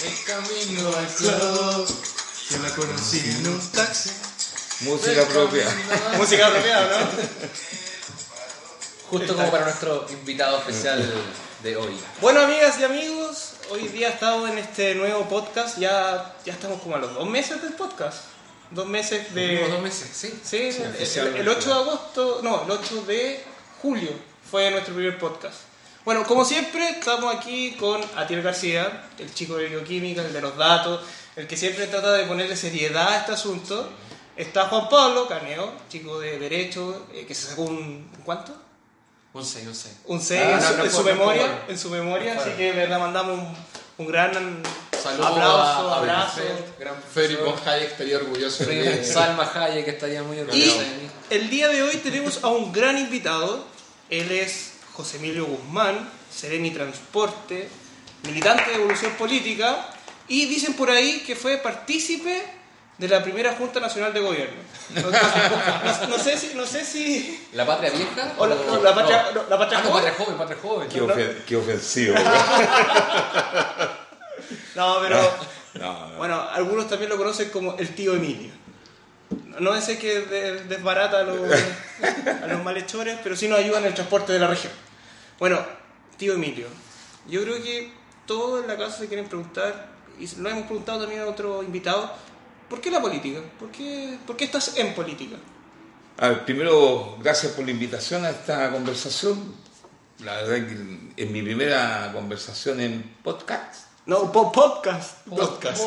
El camino al club. Yo la conocí en un taxi. Música propia. Música apropiada, ¿no? Justo como para nuestro invitado especial de hoy. Bueno, amigas y amigos, hoy día estamos en este nuevo podcast. Ya, ya estamos como a los dos meses del podcast. Dos meses de. Cumplimos dos meses, sí. Sí, el- el, oficialmente. el 8 de agosto, no, el 8 de julio fue nuestro primer podcast. Bueno, como siempre, estamos aquí con Atiel García, el chico de bioquímica, el de los datos, el que siempre trata de ponerle seriedad a este asunto. Está Juan Pablo Caneo, chico de Derecho, eh, que se sacó un. ¿Cuánto? Un 6, un 6. Un 6 Ah, en, no, su, no en su no memoria, en su memoria, No así que verdad mandamos un, un gran Saludos aplauso, a- abrazo. Frederick von Hayek estaría orgulloso de profesor. mí. Salma Hayek que estaría muy Y orgullosa de mí. el día de hoy tenemos a un gran invitado. Él es José Emilio Guzmán, Seremi Transporte, militante de Evolución Política y dicen por ahí que fue partícipe de la primera Junta Nacional de Gobierno. No, no- no sé si... No sé si ¿La patria vieja? o la, o la patria, no, la patria Ah, no, joven. patria joven, patria joven. Qué, ofen- qué ofensivo. No, pero... No, no. Bueno, algunos también lo conocen como el tío Emilio. No es el que de- desbarata a los, a los malhechores, pero sí nos ayuda en el transporte de la región. Bueno, tío Emilio, yo creo que todos en la casa se quieren preguntar, y lo hemos preguntado también a otro invitado, ¿por qué la política? ¿Por qué, por qué estás en política? A ver, primero, gracias por la invitación a esta conversación. La verdad que es mi primera conversación en podcast. No, po- podcast. Podcast.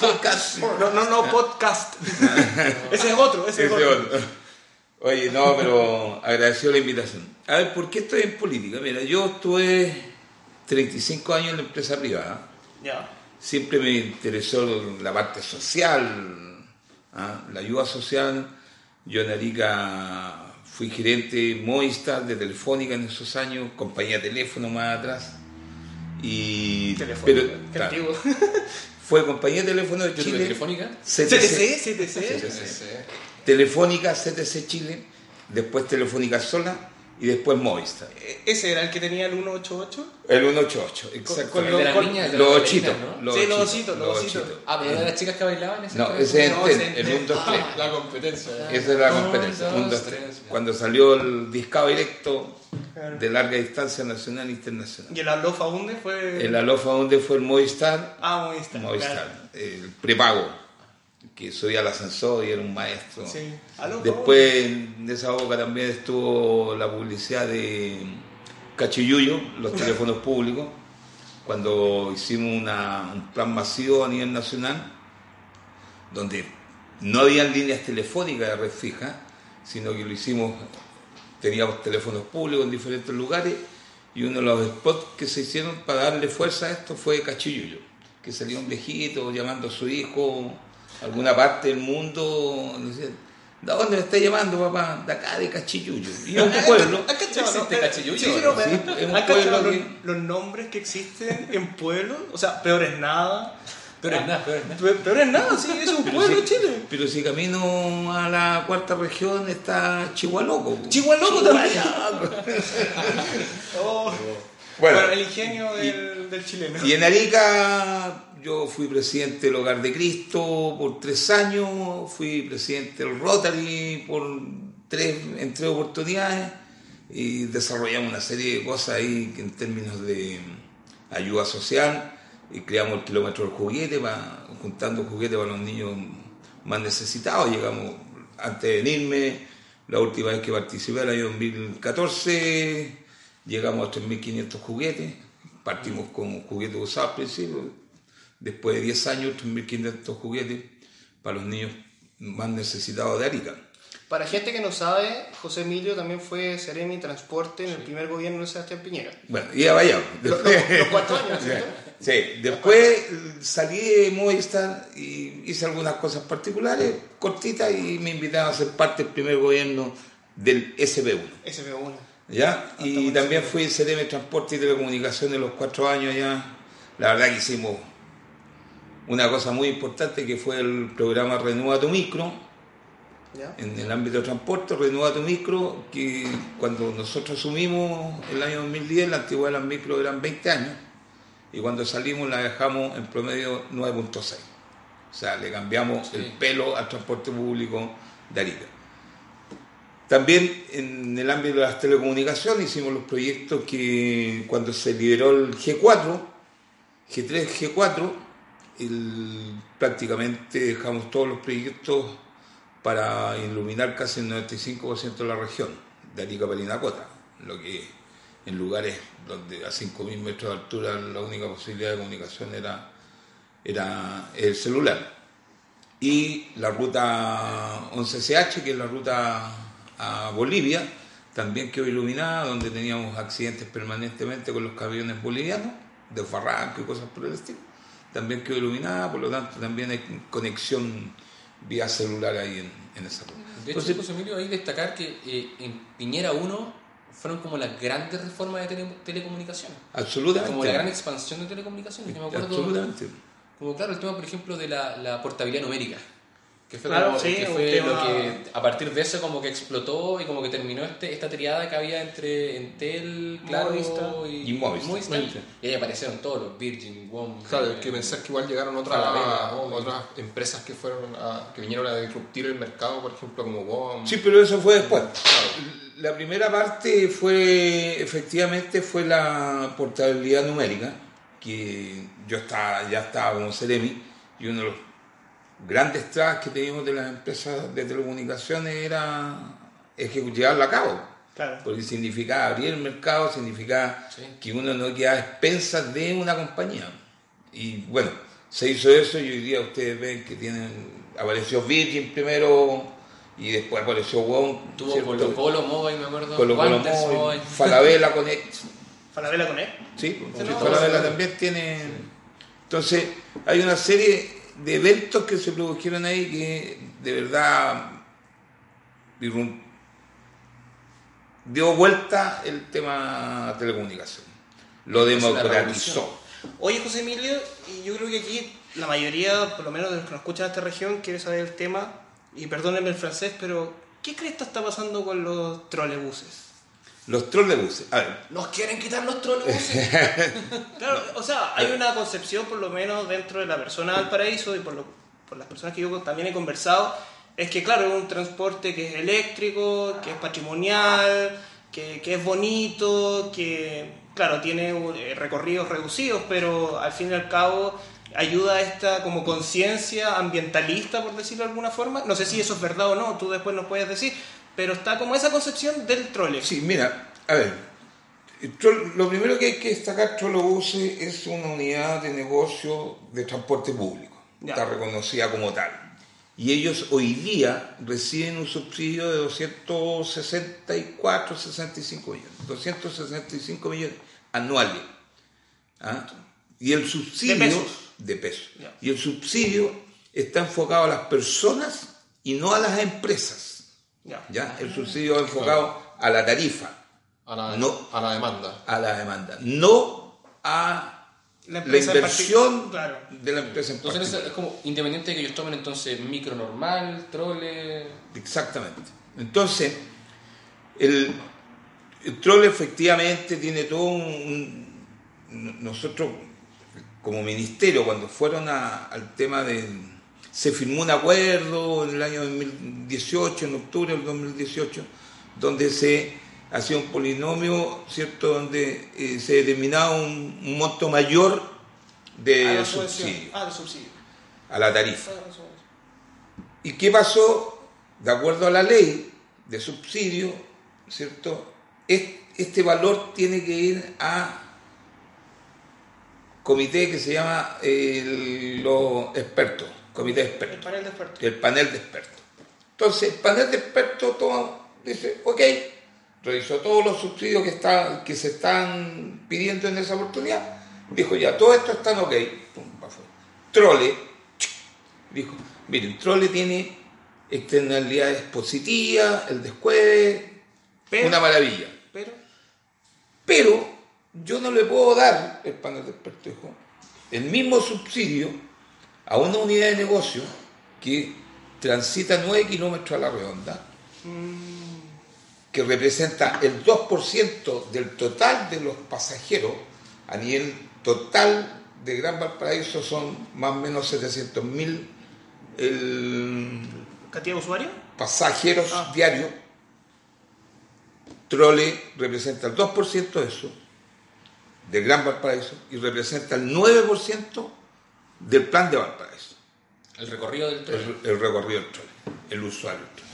Podcast. No, no, no, podcast. ese es otro, ese es otro. otro. Oye, no, pero agradecido la invitación. A ver, ¿por qué estoy en política? Mira, yo estuve 35 años en la empresa privada. Ya. Siempre me interesó la parte social, ¿ah? la ayuda social. Yo en Arica fui gerente Movistar de Telefónica en esos años, compañía de teléfono más atrás. Y, Teléfono. pero, qué claro, antiguo. fue compañía de teléfono de Chile. telefónica. CTC, CTC. CTC. Sí. Telefónica CTC Chile, después Telefónica Sola y después Movistar. E- ¿Ese era el que tenía el 188? El 188, exacto. con Con- niñas, de Los las ochitos. ¿no? los Sí, los ochitos, ositos, los ositos. ochitos. Ah, pero de las chicas que bailaban ese No, ese es No, el, ese es el 1, 2, 3. Ah, la competencia. Esa es la Un, competencia, dos, 1, 2, tres. 3. Cuando salió el discado directo de larga distancia nacional e internacional. Y el Alofa Unde fue. El Alofa donde fue el Movistar, Ah, Movistar. Movistar, claro. el prepago, que subía al ascensor y era un maestro. Sí. Después en esa época también estuvo la publicidad de Cachiyuyo, los teléfonos públicos, cuando hicimos una- un plan masivo a nivel nacional, donde no habían líneas telefónicas de red fija, sino que lo hicimos, teníamos teléfonos públicos en diferentes lugares, y uno de los spots que se hicieron para darle fuerza a esto fue Cachiyuyo, que salió un viejito llamando a su hijo alguna parte del mundo, ¿de dónde me está llamando papá? De acá, de Cachiyuyo. Y es un pueblo. ¿Has cachado, ¿Existe no? Cachiyuyo, Sí, no? Sí, pero- es un ¿has cachado pueblo los, que- los nombres que existen en pueblos? O sea, peor es nada. Pero es nada, pero es nada. Pe- Peor es nada, sí, es un Pero pueblo si, Chile. pero si camino a la cuarta región está Chihualoco. Chihualoco también. Oh. Bueno. Bueno, el ingenio del, del chileno. Y en Arica yo fui presidente del Hogar de Cristo por tres años, fui presidente del Rotary por tres, en oportunidades y desarrollamos una serie de cosas ahí en términos de ayuda social y creamos el kilómetro del juguete, para, juntando juguetes para los niños más necesitados. Llegamos antes de venirme, la última vez que participé, el año 2014, llegamos a 3.500 juguetes. Partimos con juguetes usados al principio, después de 10 años, 3.500 juguetes para los niños más necesitados de Arica. Para gente que no sabe, José Emilio también fue Seremi Transporte en el primer gobierno de Sebastián Piñera. Bueno, y ya vaya. Los, los- cuatro años, ¿cierto? Sí, después salí de Movistar y hice algunas cosas particulares, cortitas, y me invitaron a ser parte del primer gobierno del SB1. SB1. ¿ya? Y también fui CDM Transporte y Telecomunicaciones los cuatro años ya. La verdad que hicimos una cosa muy importante que fue el programa Renueva tu Micro, ¿Ya? en el ámbito de transporte, Renueva tu Micro, que cuando nosotros asumimos el año 2010, la antigüedad de las micro eran 20 años, y cuando salimos la dejamos en promedio 9.6. O sea, le cambiamos Sí. el pelo al transporte público de Arica. También en el ámbito de las telecomunicaciones hicimos los proyectos que cuando se liberó el G4, G3, G4, el- prácticamente dejamos todos los proyectos para iluminar casi el 95% de la región, de Arica a Parinacota, lo que en lugares donde a 5.000 metros de altura la única posibilidad de comunicación era, era el celular. Y la ruta 11CH, que es la ruta a Bolivia, también quedó iluminada, donde teníamos accidentes permanentemente con los camiones bolivianos, de barranco y cosas por el estilo. También quedó iluminada, por lo tanto también hay conexión vía celular ahí en, en esa ruta. De hecho, Entonces, José Emilio, hay que destacar que eh, en Piñera 1 fueron como las grandes reformas de tele- telecomunicaciones. absolutamente. Como la gran expansión de telecomunicaciones. Yo me acuerdo, absolutamente. como claro, el tema, por ejemplo, de la, la portabilidad numérica. Que fue, Claro, como- sí, que un fue tema- lo que a partir de eso como que explotó y como que terminó este, esta triada que había entre Entel, Claro Movistar. y, Y Movistar. Y ahí aparecieron todos los Virgin, WOM. Claro, eh, hay que pensar que igual llegaron otras, Falabella, WOM. otras empresas que fueron a- que vinieron a disruptir el mercado, por ejemplo, como WOM. Sí, pero eso fue después. La primera parte fue, efectivamente, fue la portabilidad numérica, que yo estaba, ya estaba como Ceremi, y uno de los grandes trabas que teníamos de las empresas de telecomunicaciones era ejecu- llevarla a cabo. Claro. Porque significaba abrir el mercado, significaba Sí. que uno no quedaba a expensas de una compañía. Y bueno, se hizo eso y hoy día ustedes ven que tienen, apareció Virgin primero y después apareció WOM. Tuvo ¿cierto? Colo Colo, Mobile, me acuerdo. Colo Colo Wanderers Mobile. Falabella Connect. Falabella con él. Sí, Sí, no, Falabella también tiene. Entonces, hay una serie de eventos que se produjeron ahí que de verdad dio vuelta el tema telecomunicación. Lo democratizó. Oye, José Emilio, y yo creo que aquí la mayoría, por lo menos de los que nos escuchan en esta región, quiere saber el tema, y perdónenme el francés, pero ¿qué crees que está pasando con los trolebuses? Los trolebuses. A ver, Nos quieren quitar los trolebuses. Claro, o sea, hay una concepción, por lo menos dentro de la persona del paraíso y por, lo- por las personas que yo también he conversado, es que, claro, es un transporte que es eléctrico, que es patrimonial, que, que es bonito, que, claro, tiene eh, recorridos reducidos, pero al fin y al cabo ayuda a esta como conciencia ambientalista, por decirlo de alguna forma. No sé si eso es verdad o no, tú después nos puedes decir, pero está como esa concepción del trole. Sí, mira, a ver, lo primero que hay que destacar, Trollobuses es una unidad de negocio de transporte público, Ya. está reconocida como tal. Y ellos hoy día reciben un subsidio de 264, 65 millones, 265 millones anuales. ¿ah? Y el subsidio De pesos. de pesos. Ya. Y el subsidio está enfocado a las personas y no a las empresas. Ya. ¿ya? El subsidio va enfocado a la tarifa, a, la, No. a la demanda. a la demanda, no a La la, inversión claro. de la empresa en Entonces es como independiente de que ellos tomen entonces micro normal, trole. Exactamente. Entonces, el, el troll efectivamente tiene todo un... un- Nosotros, como ministerio, cuando fueron a- al tema de... Se firmó un acuerdo en el año 2018, en octubre del 2018, donde se hacía un polinomio, ¿cierto?, donde eh, se determinaba un, un monto mayor de subsidio Ah, subsidio. a la tarifa. Ah. ¿Y qué pasó? De acuerdo a la ley de subsidio, ¿cierto? Es- Este valor tiene que ir a comité que se llama eh, los expertos, comité de El panel de expertos. el panel de expertos. Entonces, el panel de expertos toma, dice, ok, revisó todos los subsidios que, está, que se están pidiendo en esa oportunidad, dijo, ya, todo esto están ok, pum. Trole, dijo, miren, Trole tiene externalidades positivas, el descueve, Pero- una maravilla. Pero, Pero yo no le puedo dar, el panel de expertos dijo, el mismo subsidio a una unidad de negocio que transita 9 kilómetros a la redonda, que representa el 2% del total de los pasajeros a nivel total de Gran Valparaíso son más o menos 700 mil ¿Cantidad de usuarios? pasajeros Ah. diarios. Trole representa el 2% de eso, de Gran Valparaíso, y representa el 9% del plan de Valparaíso, El recorrido del tren. el, el recorrido del trole, el usuario del trole.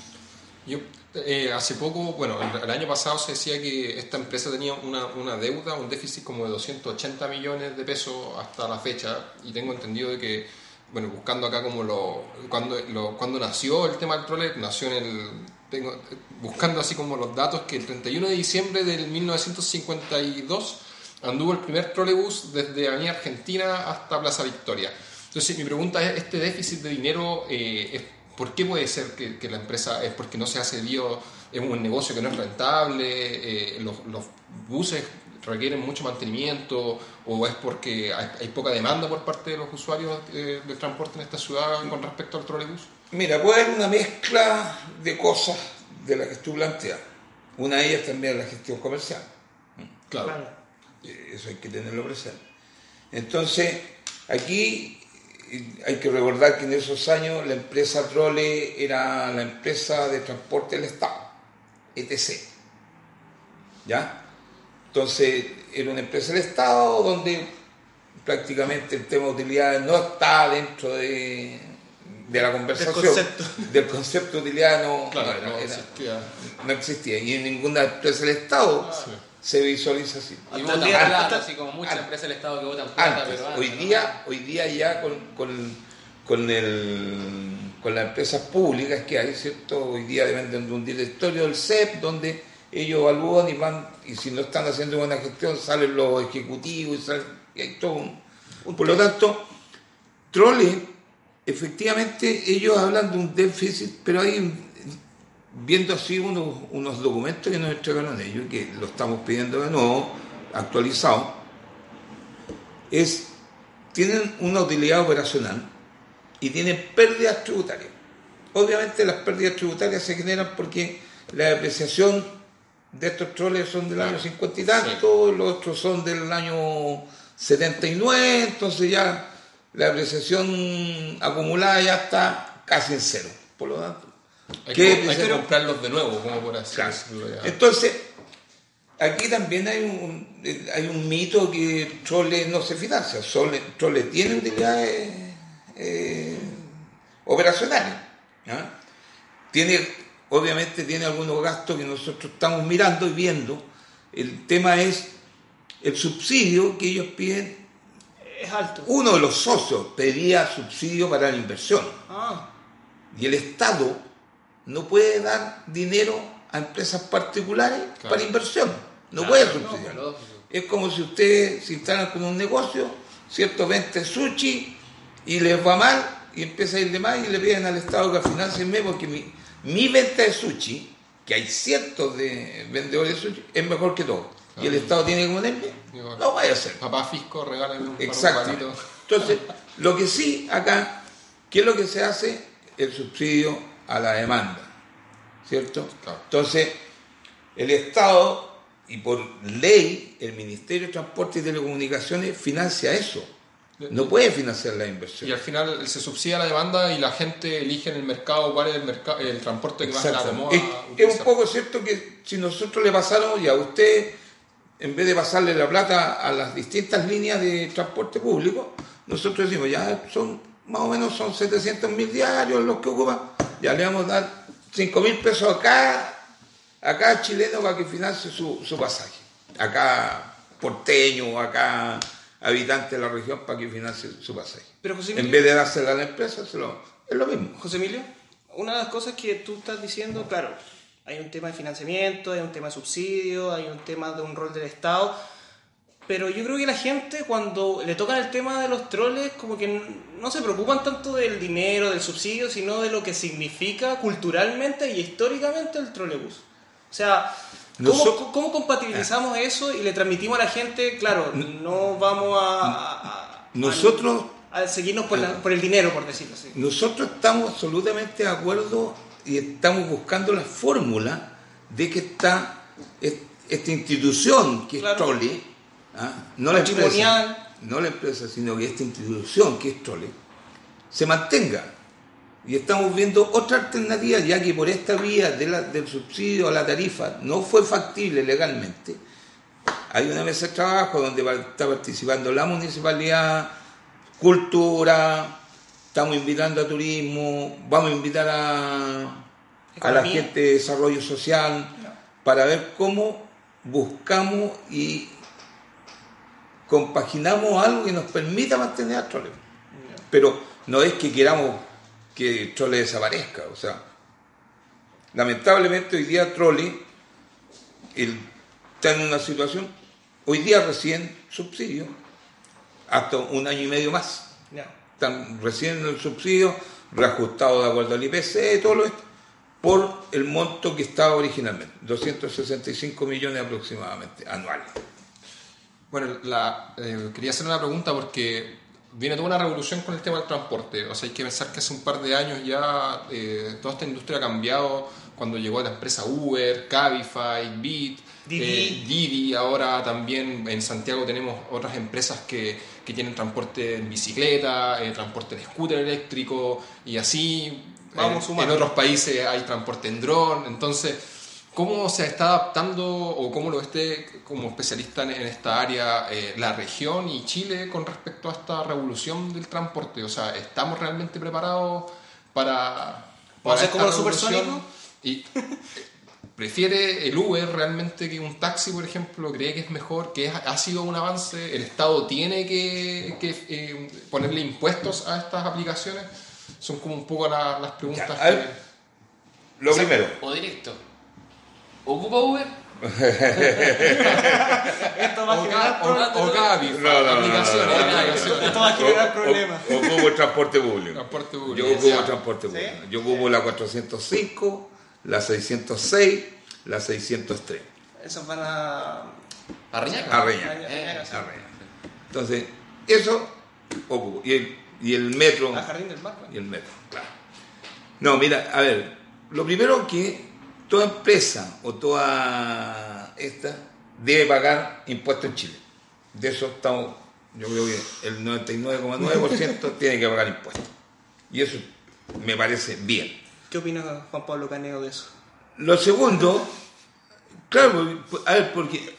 Yo eh, hace poco, bueno, el, el año pasado se decía que esta empresa tenía una, una deuda, un déficit como de 280 millones de pesos hasta la fecha y tengo entendido de que, bueno, buscando acá como lo, cuando, lo, cuando nació el tema del trole, nació en el, tengo, buscando así como los datos, que el 31 de diciembre del 1952 anduvo el primer trolebús desde Avenida Argentina hasta Plaza Victoria. Entonces mi pregunta es, ¿este déficit de dinero eh, es ¿Por qué puede ser que, que la empresa es porque no se ha cedido, es un negocio que no es rentable, eh, los, los buses requieren mucho mantenimiento o es porque hay, hay poca demanda por parte de los usuarios eh, del transporte en esta ciudad con respecto al trolebús? Mira, puede haber una mezcla de cosas de las que tú planteas. Una de ellas también es la gestión comercial. Claro. Eh, Eso hay que tenerlo presente. Entonces, aquí eh, hay que recordar que en esos años la empresa Trole era la empresa de transporte del Estado, ETC. ¿Ya? Entonces, era una empresa del Estado donde prácticamente el tema de utilidades no está dentro de, de la conversación. concepto. Del concepto de utilidad no, Claro, no era- no era- existía. no existía. Y en ninguna empresa del Estado se visualiza así. Y votan plata, así como muchas empresas del Estado que votan plata, Antes, pero hoy antes, día, hoy día ya con, con, con, el, con las empresas públicas que hay, ¿cierto? Hoy día dependen de un directorio del CEP donde ellos evalúan y van, y si no están haciendo buena gestión, salen los ejecutivos y, salen, y hay todo un- Por lo tanto, Trole, efectivamente, ellos hablan de un déficit, pero hay, viendo así unos, unos documentos que nos entregaron ellos, y que lo estamos pidiendo de nuevo, actualizado, es, tienen una utilidad operacional y tienen pérdidas tributarias. Obviamente las pérdidas tributarias se generan porque la depreciación de estos troles son del año 50 y tanto, los otros son del año 79, entonces ya la depreciación acumulada ya está casi en cero. Por lo tanto, Hay que, hay que comprarlos de nuevo, como por así Claro. decirlo ya. Entonces, aquí también hay un, hay un mito que Trole no se financia. Trole, Trole tiene utilidades eh, operacionales. Tiene, obviamente tiene algunos gastos que nosotros estamos mirando y viendo. El tema es el subsidio que ellos piden. Es alto. Uno de los socios pedía subsidio para la inversión. Ah, Y el Estado no puede dar dinero a empresas particulares Claro. para inversión. No Claro, puede no, subsidiar. lógico. es como si ustedes se instalan con un negocio, ¿cierto? Vende sushi y les va mal y empieza a ir de más y le piden al Estado que financienme porque mi, mi venta de sushi, que hay cientos de vendedores de sushi, es mejor que todo. Y el. Estado tiene que ponerme, no vaya a hacer. Papá Fisco, regálame un Exacto. Entonces, lo que sí acá, ¿qué es lo que se hace? El subsidio a la demanda, ¿cierto? Claro. Entonces, el Estado y por ley el Ministerio de Transporte y Telecomunicaciones financia eso. No puede financiar la Y inversión. al final se subsidia la demanda y la gente elige en el mercado cuál es el, mercado, el transporte que más Exacto. acomoda. Es, es un poco cierto que si nosotros le pasáramos ya a usted, en vez de pasarle la plata a las distintas líneas de transporte público, nosotros decimos, ya son más o menos son 700 mil diarios los que ocupan, ya le vamos a dar 5 mil pesos acá, acá chileno para que financie su, su pasaje, acá porteño, acá habitante de la región para que financie su pasaje. pero José En Emilio, vez de dársela a la empresa, se lo- es lo mismo. José Emilio, una de las cosas que tú estás diciendo, claro, hay un tema de financiamiento, hay un tema de subsidio, hay un tema de un rol del Estado, pero yo creo que la gente cuando le tocan el tema de los troles, como que no se preocupan tanto del dinero, del subsidio, sino de lo que significa culturalmente y históricamente el trolebús. O sea, ¿cómo, cómo compatibilizamos eso y le transmitimos a la gente, claro, no vamos a... Nosotros a seguirnos por, la- por el dinero, por decirlo así. Nosotros estamos absolutamente de acuerdo y estamos buscando la fórmula de que está es- esta institución que Claro. es Trolli, ¿ah? no la empresa, no la empresa, sino que esta institución que es Trole, se mantenga. Y estamos viendo otra alternativa, ya que por esta vía de la- del subsidio a la tarifa no fue factible legalmente. Hay una mesa de trabajo donde va- está participando la municipalidad, cultura, estamos invitando a turismo, vamos a invitar a, a la gente de desarrollo social para ver cómo buscamos y compaginamos algo que nos permita mantener a Trole. Pero no es que queramos que Trole desaparezca, o sea, lamentablemente hoy día Trole el- está en una situación, hoy día recién subsidio, hasta un año y medio más. Están recién el subsidio, reajustado de acuerdo al IPC, todo lo esto, por el monto que estaba originalmente, 265 millones aproximadamente anuales. Bueno, la, eh, quería hacer una pregunta porque viene toda una revolución con el tema del transporte. O sea, hay que pensar que hace un par de años ya eh, toda esta industria ha cambiado cuando llegó la empresa Uber, Cabify, Bit, Didi. eh, Didi. Ahora también en Santiago tenemos otras empresas que, que tienen transporte en bicicleta, eh, transporte en scooter eléctrico y así. Vamos en, en otros países hay transporte en dron. Entonces, ¿Cómo se está adaptando o cómo lo esté como especialista en, esta área eh, la región y Chile con respecto a esta revolución del transporte? O sea, ¿estamos realmente preparados para... para hacer esta como los supersónicos? Y prefiere el Uber realmente que un taxi, por ejemplo, cree que es mejor, que ha sido un avance, el Estado tiene que, que, eh, ponerle impuestos a estas aplicaciones. Son como un poco la- las preguntas Ya, que... Lo primero, O directo. ¿Ocupa Uber? Esto va a generar problemas. o Cabify, No, no, no, aplicaciones, no, no, no, no. aplicaciones. Esto va a generar problemas. o- Ocupo el transporte público. Transporte público. Yo ocupo el transporte ¿Sí? público. Yo ocupo la 405, la 606, la 603. Esos van a... ¿A Reñaca? A Reñaca. Eh, A Reñaca. Entonces, eso ocupo. Y el, y el metro. A Jardín del Mar. ¿no? Y el metro, claro. No, mira, a ver, lo primero que toda empresa o toda esta debe pagar impuestos en Chile. De eso estamos, yo creo que el 99,9% tiene que pagar impuestos. Y eso me parece bien. ¿Qué opina Juan Pablo Caneo de eso? Lo segundo, claro, a ver, porque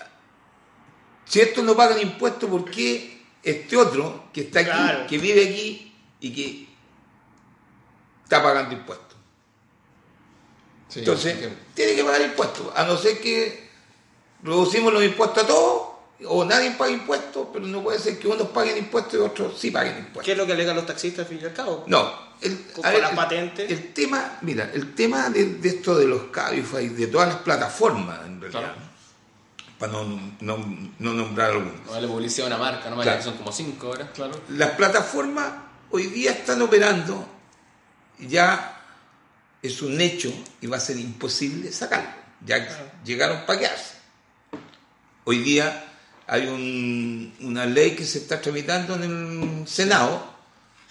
si estos no pagan impuestos, ¿por qué este otro que está aquí, Claro. que vive aquí y que está pagando impuestos? Sí, Entonces, tiene que pagar impuestos, a no ser que reducimos los impuestos a todos, o nadie paga impuestos, pero no puede ser que unos paguen impuestos y otros sí paguen impuestos. ¿Qué es lo que alegan los taxistas al fin y al cabo? No, el, Con- las el- tema, mira, el tema de, de esto de los Cabify, de todas las plataformas, en realidad, Claro. para no, no- no nombrar. No vale publicidad a una marca, no vale Claro. que son como 5 horas. Claro. Las plataformas hoy día están operando, ya es un hecho y va a ser imposible sacarlo. Ya Claro. llegaron para quedarse. Hoy día hay un- una ley que se está tramitando en el Senado,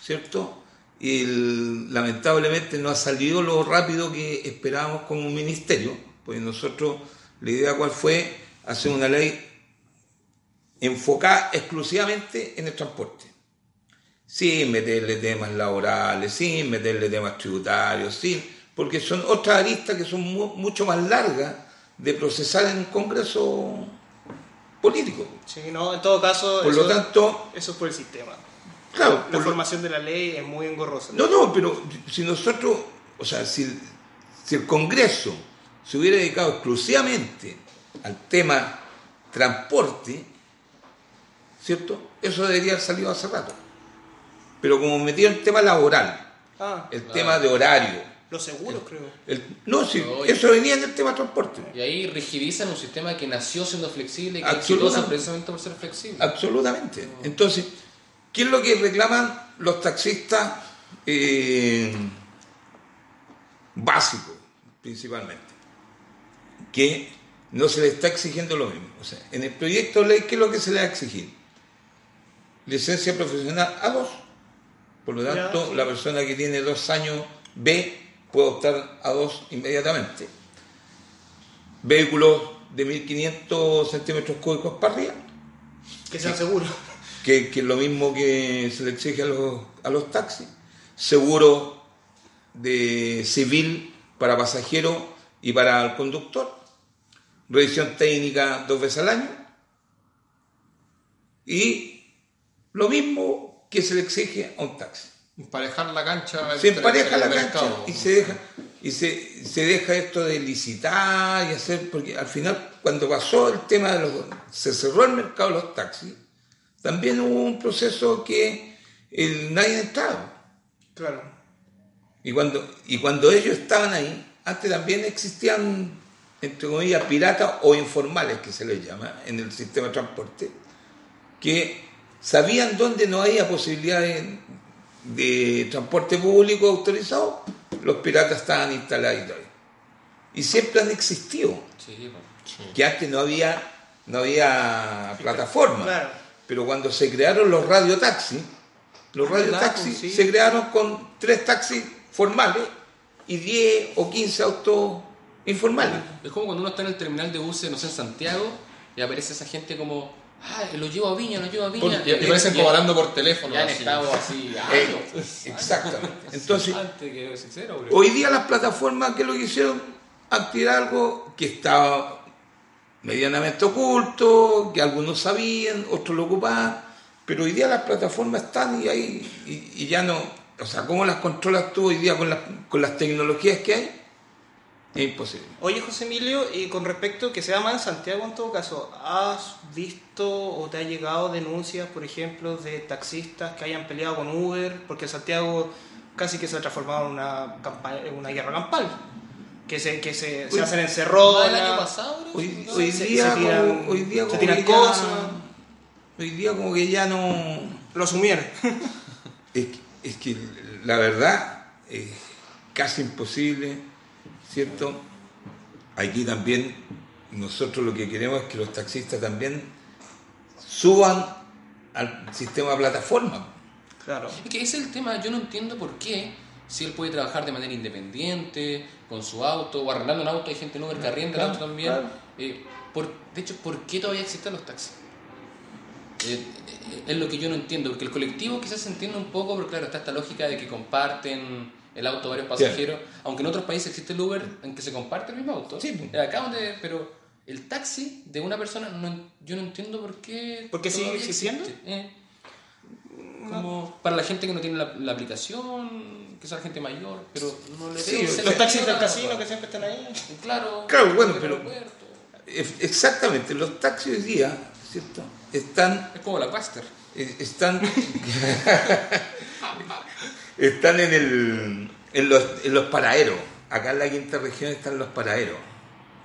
¿cierto? Y el- lamentablemente no ha salido lo rápido que esperábamos como ministerio, pues nosotros, la idea cuál fue hacer una ley enfocada exclusivamente en el transporte sin meterle temas laborales, sin meterle temas tributarios, sin, porque son otras aristas que son mu- mucho más largas de procesar en un congreso político. Sí, no, en todo caso, Por eso, lo tanto, eso es por el sistema. claro, La lo- formación de la ley es muy engorrosa. no, no, pero si nosotros, o sea, si, si el Congreso se hubiera dedicado exclusivamente al tema transporte, ¿cierto? Eso debería haber salido hace rato. Pero como metió el tema laboral, Ah, el tema de horario, los seguros, creo. el- no, sí, No, eso venía en el tema transporte. Y ahí rigidizan un sistema que nació siendo flexible y que exitoso precisamente por ser flexible. Absolutamente. Entonces, ¿qué es lo que reclaman los taxistas eh, básicos, principalmente? Que no se les está exigiendo lo mismo. O sea, en el proyecto de ley, ¿qué es lo que se les va a exigir? Licencia profesional A2. Por lo Ya, tanto, sí. la persona que tiene dos años B puede optar a dos inmediatamente. Vehículos de 1500 centímetros cúbicos para arriba, Que sean seguros. que, que es lo mismo que se le exige a los, a los taxis. Seguro de civil para pasajeros y para el conductor. Revisión técnica dos veces al año. Y lo mismo que se le exige a un taxi. Emparejar la cancha. Se empareja la cancha y se deja y se, se deja esto de licitar y hacer, porque al final cuando pasó el tema de los, se cerró el mercado de los taxis, también hubo un proceso que el, nadie entraba. Claro. Y cuando, y cuando ellos estaban ahí, antes también existían, entre comillas, piratas o informales, que se les llama, en el sistema de transporte, que sabían dónde no había posibilidad de, de transporte público autorizado, los piratas estaban instalados ahí. Y siempre han existido, Sí, pues. que antes no había, no había plataforma. Claro. Pero cuando se crearon los radiotaxis, los ¿Verdad? radiotaxis Pues sí. se crearon con tres taxis formales y 10 o 15 autos informales. Es como cuando uno está en el terminal de buses, no sé, en Santiago, y aparece esa gente como, ah, lo llevo a Viña, lo llevo a Viña. Y, y parecen como hablando por teléfono. Ya han así. estado así Eh, exactamente. Entonces, que sincero, hoy día las plataformas que lo que hicieron, activar algo que estaba medianamente oculto, que algunos sabían, otros lo ocupaban, pero hoy día las plataformas están y ahí y, y ya no, o sea, ¿cómo las controlas tú hoy día con las, con las tecnologías que hay? Es imposible. Oye, José Emilio, y con respecto que sea más en Santiago en todo caso, ¿has visto o te ha llegado denuncias, por ejemplo, de taxistas que hayan peleado con Uber? Porque Santiago casi que se ha transformado en una, campaña, en una guerra campal. Que se, que se, se hacen Ah, el año encerronas. pasado, bro, Hoy, se- día, se tiran- como, hoy día se como tiran que ya- cosas. hoy día como que ya no Lo asumieron. Es que, es que la verdad es casi imposible, ¿cierto? Aquí también nosotros lo que queremos es que los taxistas también suban al sistema de plataforma. claro. Es que ese es el tema, yo no entiendo por qué, si él puede trabajar de manera independiente, con su auto, o arrendando un auto, hay gente en Uber que arrienda el auto también. claro. eh, por, de hecho, ¿por qué todavía existen los taxis? Eh, eh, es lo que yo no entiendo, porque el colectivo quizás se entiende un poco, pero claro, está esta lógica de que comparten el auto varios pasajeros, aunque en otros países existe el Uber en que se comparte el mismo auto. Sí. Eh, Acá donde, pero el taxi de una persona, no, yo no entiendo por qué. ¿Por qué sigue existiendo? Eh, como para la gente que no tiene la, la aplicación, que sea gente mayor, pero no le Sí, veo los taxis del casino que siempre están ahí. Claro, Claro, bueno, pero- Exactamente, los taxis hoy día, ¿cierto? Están Es como la Quaster. eh, están están en el en los, en los paraderos acá en la quinta región están los paraderos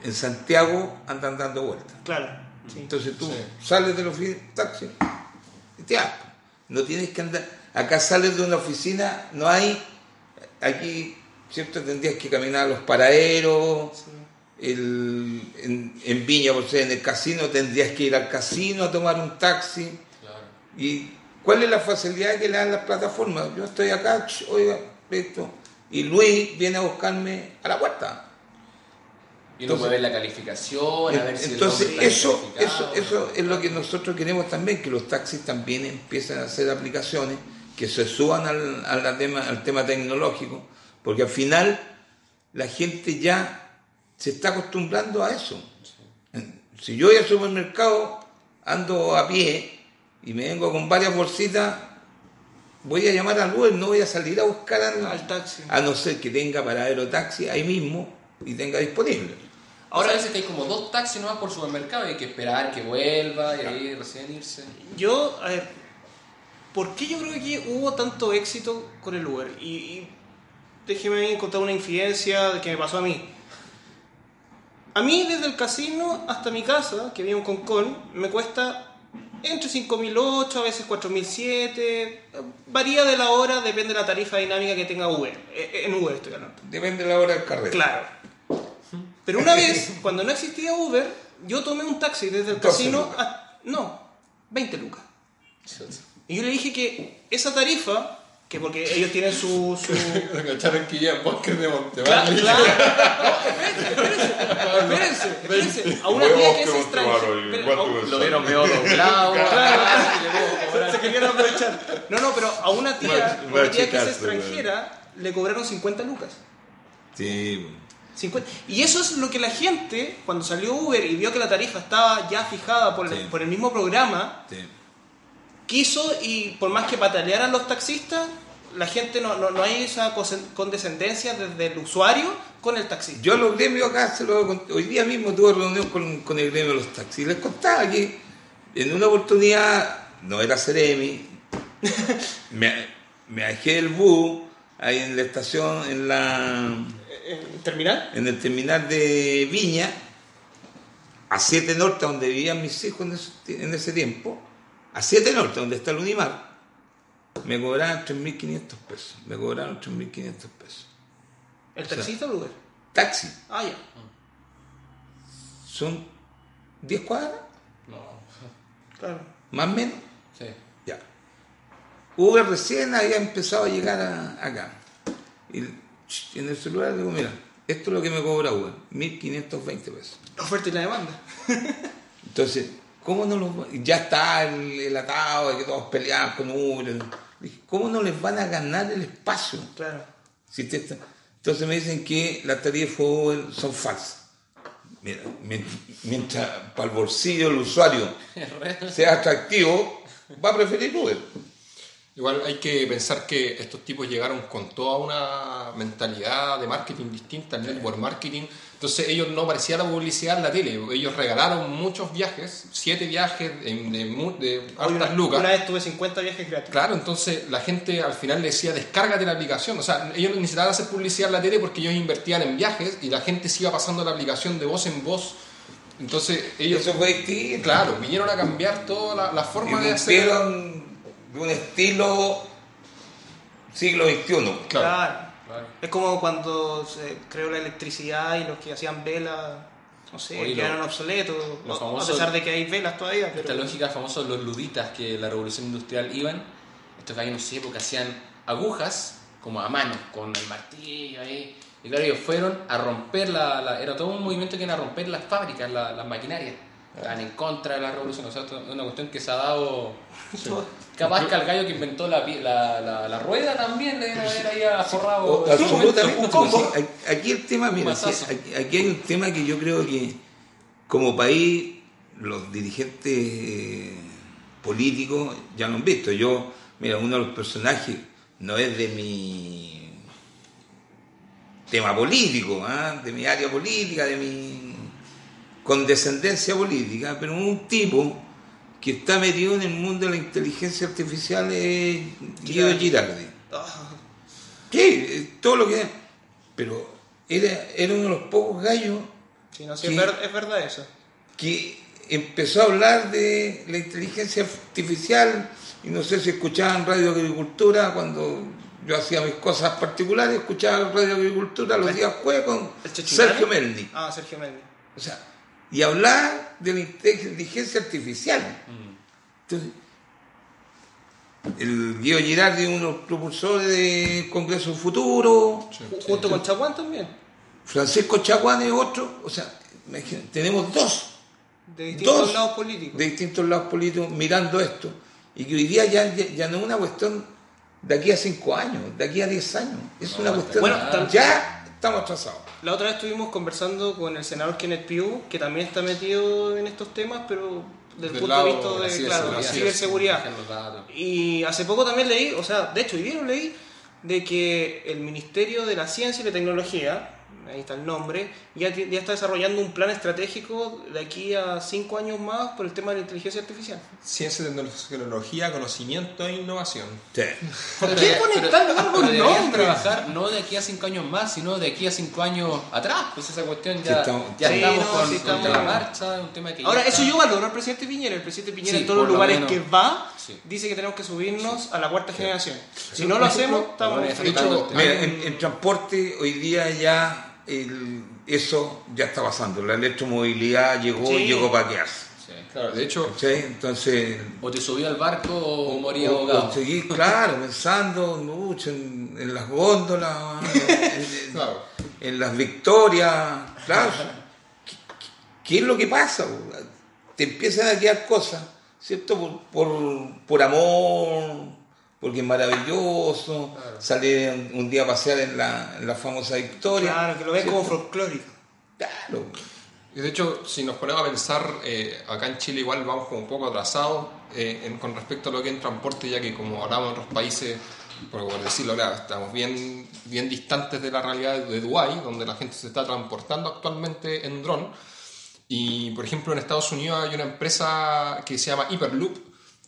en Santiago andan dando vueltas Claro. Sí. entonces tú Sí. sales de la oficina taxi y te vas no tienes que andar acá sales de una oficina no hay aquí cierto tendrías que caminar a los paraderos el- en, en Viña por ser en el casino tendrías que ir al casino a tomar un taxi Claro. ¿Y cuál es la facilidad que le dan las plataformas? Yo estoy acá, oiga, esto. Y Luis viene a buscarme a la puerta. Y uno puede ver la calificación, a ver si el Entonces, está eso, eso, eso es lo que nosotros queremos también, que los taxis también empiecen a hacer aplicaciones, que se suban al, a la tema, al tema tecnológico, porque al final la gente ya se está acostumbrando a eso. Si yo voy al supermercado, ando a pie y me vengo con varias bolsitas, voy a llamar al Uber, no voy a salir a buscar al, Al taxi. a no ser que tenga paradero taxi ahí mismo y tenga disponible. Ahora a veces que hay como dos taxis nomás por supermercado y hay que esperar que vuelva y ahí recién irse. Yo, a ver, ¿por qué yo creo que hubo tanto éxito con el Uber? Y, y déjeme contar una infidencia que me pasó a mí. A mí, desde el casino hasta mi casa, que vive en Concón, me cuesta entre 5.008, a veces 4.007. Varía de la hora, depende de la tarifa dinámica que tenga Uber. Eh, En Uber estoy hablando. Depende de la hora del carrete. Claro. Pero una vez, cuando no existía Uber, yo tomé un taxi desde el 12 casino lucas. a... No, 20 lucas. Y yo le dije que esa tarifa Que porque ellos tienen su... su... ¿Cacharon que ya en bosques de Monteval? Claro, claro. No, espérense, espérense, espérense. A una tía que es extranjera. Lo vieron medio doblado. Se querían aprovechar. No, no, pero a una tía, una tía que es extranjera le cobraron 50 lucas. Sí. 50. Y eso es lo que la gente, cuando salió Uber y vio que la tarifa estaba ya fijada por el, Sí. por el mismo programa, sí. quiso y por más que patalearan los taxistas, la gente no, no, no hay esa condescendencia desde el usuario con el taxista. Yo los gremios acá, se lo hoy día mismo tuve reunión con, con el gremio de los taxis. Les contaba que en una oportunidad, no era Ceremi, me, me bajé del bus ahí en la estación, en la ¿En terminal? en el terminal de Viña, a 7 Norte, donde vivían mis hijos en ese, en ese tiempo, a 7 Norte, donde está el Unimar, me cobraron 3.500 pesos. Me cobraron 3.500 pesos. ¿El taxista o el Uber? Taxi, Ah, ya. son 10 cuadras, No. Claro. más o menos. Sí. Ya. Uber recién había empezado a llegar a- acá. Y en el celular digo, mira, esto es lo que me cobra Uber, 1.520 pesos. La oferta y la demanda. Entonces, ¿cómo no los Ya está el, el atado de que todos peleaban con Uber. Dije, ¿Cómo no les van a ganar el espacio? Claro. Si te está- Entonces me dicen que las tarifas Uber son falsas. Mira, mientras para el bolsillo del usuario sea atractivo, va a preferir Uber. Igual hay que pensar que estos tipos llegaron con toda una mentalidad de marketing distinta, el network marketing. Entonces ellos no parecía la publicidad en la tele. Ellos regalaron muchos viajes, siete viajes de, de, mu- de altas una, lucas. una vez tuve 50 viajes gratis. Claro, entonces la gente al final le decía descárgate la aplicación. O sea, ellos no necesitaban hacer publicidad en la tele porque ellos invertían en viajes y la gente se iba pasando la aplicación de voz en voz. Entonces ellos, Eso fue distinto. claro, vinieron a cambiar toda la, la Y forma de hacer. un estilo siglo XXI. Claro. Claro. Claro. Es como cuando se creó la electricidad y los que hacían velas, no sé, Oye, quedaron lo- obsoletos. los a pesar de que hay velas todavía. Esta Pero... lógica famosa, los luditas que la revolución industrial iban, estos gallos, no sé, porque hacían agujas como a mano, con el martillo ahí. Y claro, ellos fueron a romper la, la- Era todo un movimiento que iban a romper las fábricas, la- las maquinarias. Estaban en contra de la revolución. O sea, es una cuestión que se ha dado. Capaz que al gallo que inventó la, la, la, la rueda también le deben haber ahí forrado. Absolutamente. Sí, aquí- el tema, mira, aquí hay un tema que yo creo que como país los dirigentes eh, políticos ya lo han visto. Yo, mira, uno de los personajes no es de mi tema político, ¿ah? de mi área política, de mi condescendencia política, pero un tipo que está metido en el mundo de la inteligencia artificial es Guido Girardi. Ah, Sí, todo lo que... Pero era, era uno de los pocos gallos sí, no, sí, Sí. es, ver- es verdad eso. que empezó a hablar de la inteligencia artificial y no sé si escuchaban Radio Agricultura cuando yo hacía mis cosas particulares, escuchaba Radio Agricultura los días jueves con. Sergio Melni. Ah, Sergio Méndez. O sea, y hablar de la inteligencia artificial. Entonces, el Guido Girardi es uno de los propulsores del Congreso Futuro, Ju- Junto con Chaguán también. Francisco Chaguán es otro, o sea, tenemos dos De distintos Dos lados políticos. de distintos lados políticos mirando esto y que hoy día ya, ya, ya no es una cuestión de aquí a cinco años, de aquí a diez años, es una cuestión, Bueno, ya estamos atrasados. La otra vez estuvimos conversando con el senador Kenneth Pugh, que también está metido en estos temas, pero desde el Del punto lado de vista de la de claro, la ciberseguridad. Y hace poco también leí, o sea, de hecho, hoy día leí, de que el Ministerio de la Ciencia y la Tecnología, ahí está el nombre, ya, ya está desarrollando un plan estratégico de aquí a cinco años más por el tema de la inteligencia artificial. Ciencia, tecnología, conocimiento e innovación. Sí. ¿Por qué ponen tan deberían nombres? trabajar no de aquí a cinco años más, sino de aquí a cinco años atrás. Pues esa cuestión Sí, ya, estamos- ya sí, estamos no, con, sí, con estamos- la marcha, un tema que Ahora, está- eso yo valoro al presidente Piñera. El presidente Piñera Sí, en todos los lo lugares menos. que va Sí. dice que tenemos que subirnos a la cuarta generación. Si no lo hacemos, estamos hecho, Mira, en, en transporte hoy día ya el- eso ya está pasando, la electromovilidad llegó Sí. y llegó para quedarse. Sí. Claro, de hecho. Entonces, O te subí al barco o morí o- ahogado. o seguí, claro, pensando mucho en, en las góndolas, en, en- claro, en las victorias, claro. ¿Qué, qué es lo que pasa? Te empiezan a quedar cosas, ¿cierto? Por, por, por amor, porque es maravilloso, salir un, un día a pasear en la, en la famosa victoria. Claro, que lo ves como folclórico. Claro. Y de hecho, si nos ponemos a pensar, eh, acá en Chile igual vamos como un poco atrasados eh, en- con respecto a lo que es en transporte, ya que como hablamos en otros países, por, por decirlo claro, estamos bien, bien distantes de la realidad de Dubái, donde la gente se está transportando actualmente en dron. Y por ejemplo, en Estados Unidos hay una empresa que se llama Hyperloop,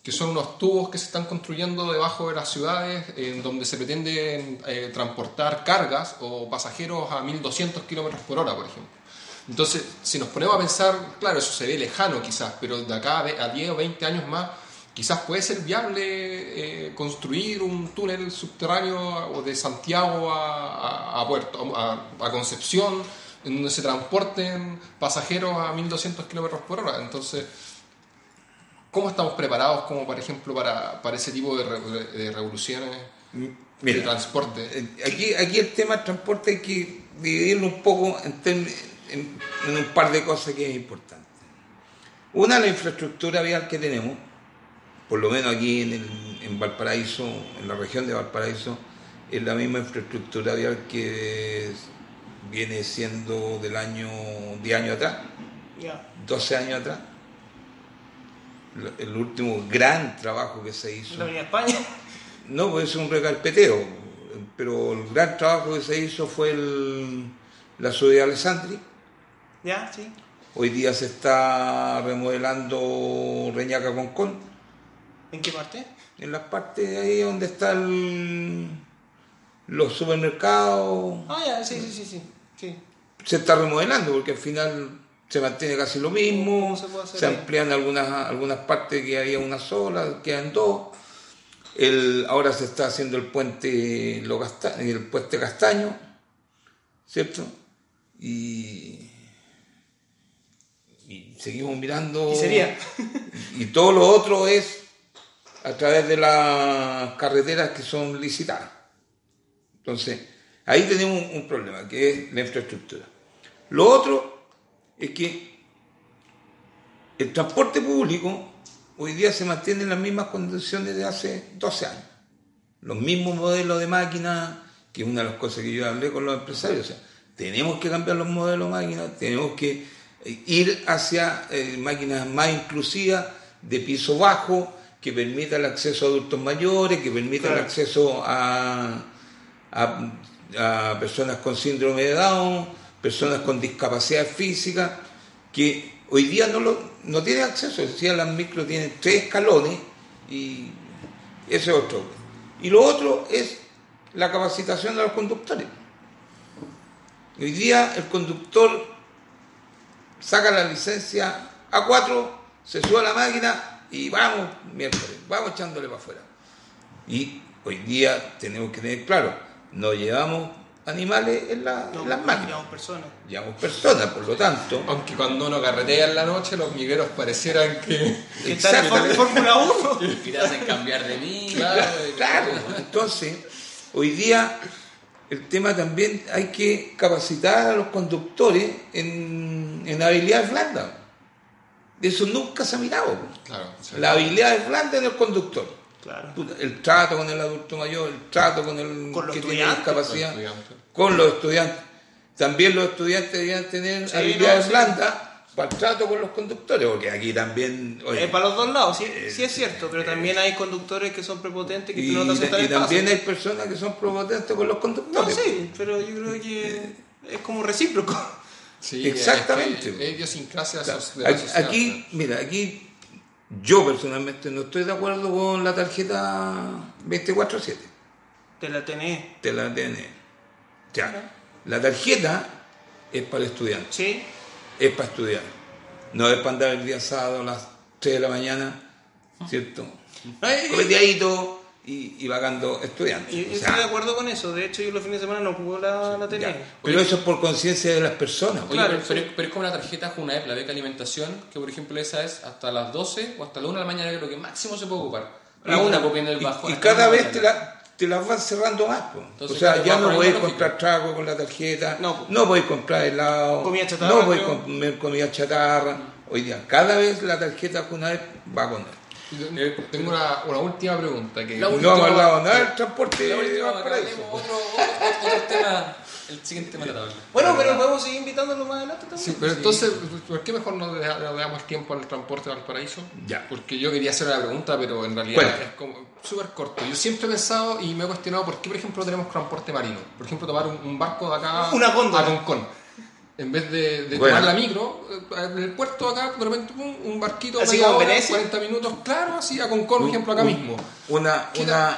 que son unos tubos que se están construyendo debajo de las ciudades, en donde se pretenden eh, transportar cargas o pasajeros a 1200 kilómetros por hora, por ejemplo. Entonces, si nos ponemos a pensar, claro, eso se ve lejano quizás, pero de acá a 10 o 20 años más, quizás puede ser viable eh, construir un túnel subterráneo o de Santiago a, a- a Puerto, a, a Concepción, en donde se transporten pasajeros a 1200 kilómetros por hora. Entonces, ¿cómo estamos preparados, como por ejemplo, para, para ese tipo de, re- de revoluciones de transporte? Eh, Aquí, aquí el tema del transporte hay que dividirlo un poco en, term- en- en un par de cosas que es importante. Una, la infraestructura vial que tenemos, por lo menos aquí en, el- en Valparaíso, en la región de Valparaíso, es la misma infraestructura vial que viene siendo del año 10 años atrás, Ya. 12 años atrás. El último gran trabajo que se hizo. La Avenida España. No, pues es un recarpeteo, pero el gran trabajo que se hizo fue el- la subida de Alessandri. Ya, sí. Hoy día se está remodelando Reñaca Concón, ¿En qué parte? en las partes de ahí donde están los supermercados. Ah, ya, sí, sí, sí, sí. sí. Se está remodelando porque al final se mantiene casi lo mismo, ¿Cómo se se ahí? amplían algunas, algunas partes que había una sola, quedan dos. El, ahora se está haciendo el puente Lo Casta- el puente Castaño, ¿cierto? Y, y seguimos mirando. Y sería. Y todo lo otro es a través de las carreteras que son licitadas. Entonces, ahí tenemos un, un problema, que es la infraestructura. Lo otro es que el transporte público hoy día se mantiene en las mismas condiciones de hace 12 años. Los mismos modelos de máquinas, que es una de las cosas que yo hablé con los empresarios. O sea, tenemos que cambiar los modelos de máquinas, tenemos que eh, ir hacia eh, máquinas más inclusivas, de piso bajo, que permita el acceso a adultos mayores, que permita el acceso a, a, a personas con síndrome de Down, personas con discapacidad física, que hoy día no, lo, no tienen acceso. Decía, las micro tienen tres escalones y ese es otro. Y lo otro es la capacitación de los conductores. Hoy día el conductor saca la licencia A4, se sube a la máquina y vamos miércoles, vamos echándole para afuera. Y hoy día tenemos que tener claro, no llevamos animales en, la- en las máquinas, Llevamos personas. llevamos personas, por lo tanto. Aunque cuando uno carretea en la noche, los migueros parecieran que... Que está en. Fórmula 1. Y te hacen cambiar de mí. Claro, entonces, hoy día el tema también hay que capacitar a los conductores en, en habilidades blandas. De eso nunca se ha mirado. Claro, sí. La habilidad es blanda en el conductor. Claro. Puta, El trato con el adulto mayor, el trato con el Con los que tiene estudiantes, discapacidad, con los estudiantes. También los estudiantes deberían tener Sí, habilidades no, sí. blandas para el trato con los conductores, porque aquí también... oye, Es para los dos lados, sí, sí es cierto, pero también hay conductores que son prepotentes que y, no te y también hay personas que son prepotentes con los No, conductores. sí, pero yo creo que es como recíproco. Sí, Exactamente. Es, que es idiosincrasia O sea, de la aquí, sociedad. aquí, mira, aquí yo personalmente no estoy de acuerdo con la tarjeta 24-7 Te la tenés. de la TN. Ya, la tarjeta es para el estudiante, Sí, es para estudiar. No es para andar el día sábado a las 3 de la mañana, ¿cierto? No, y- y, y vagando estudiantes. Y, y O sea, estoy de acuerdo con eso. De hecho, yo los fines de semana no ocupo la, la tele. Pero eso es por conciencia de las personas. Oye, Claro, pero, pero, pero es como una tarjeta Junaep, la beca alimentación, que por ejemplo esa es hasta las 12 o hasta la 1 de la mañana, lo que máximo se puede ocupar. La Y- 1 copiando el y- bajo. Y, la cada una vez te, la, te las van cerrando más. po. Entonces, o sea, ya no podéis comprar trago con la tarjeta, No. no, podéis comprar helado, Comida chatarra, no podéis creo. comer comida chatarra. Hoy día, cada vez la tarjeta Junaep va con él. Yo Tengo una, una última pregunta que La No hemos hablado nada del transporte La de última, Valparaíso. hablemos otro, otro, otro tema, el siguiente tema de la tabla. Bueno, pero podemos seguir invitándolo más adelante también. Sí, pero entonces, ¿por qué mejor no le da- le damos tiempo al transporte de Valparaíso? Ya. Porque yo quería hacer una pregunta, pero en realidad Cuenta. es como súper corto. Yo siempre he pensado y me he cuestionado por qué, por ejemplo, tenemos transporte marino. Por ejemplo, tomar un, un barco de acá Una góndola. a Concón. En vez de, de Bueno. tomar la micro, eh, en el puerto acá, de repente pum, un barquito Así como hora, Venecia. 40 minutos, claro, así a Concón, por ejemplo, acá Un- mismo. Una, ¿Qué una,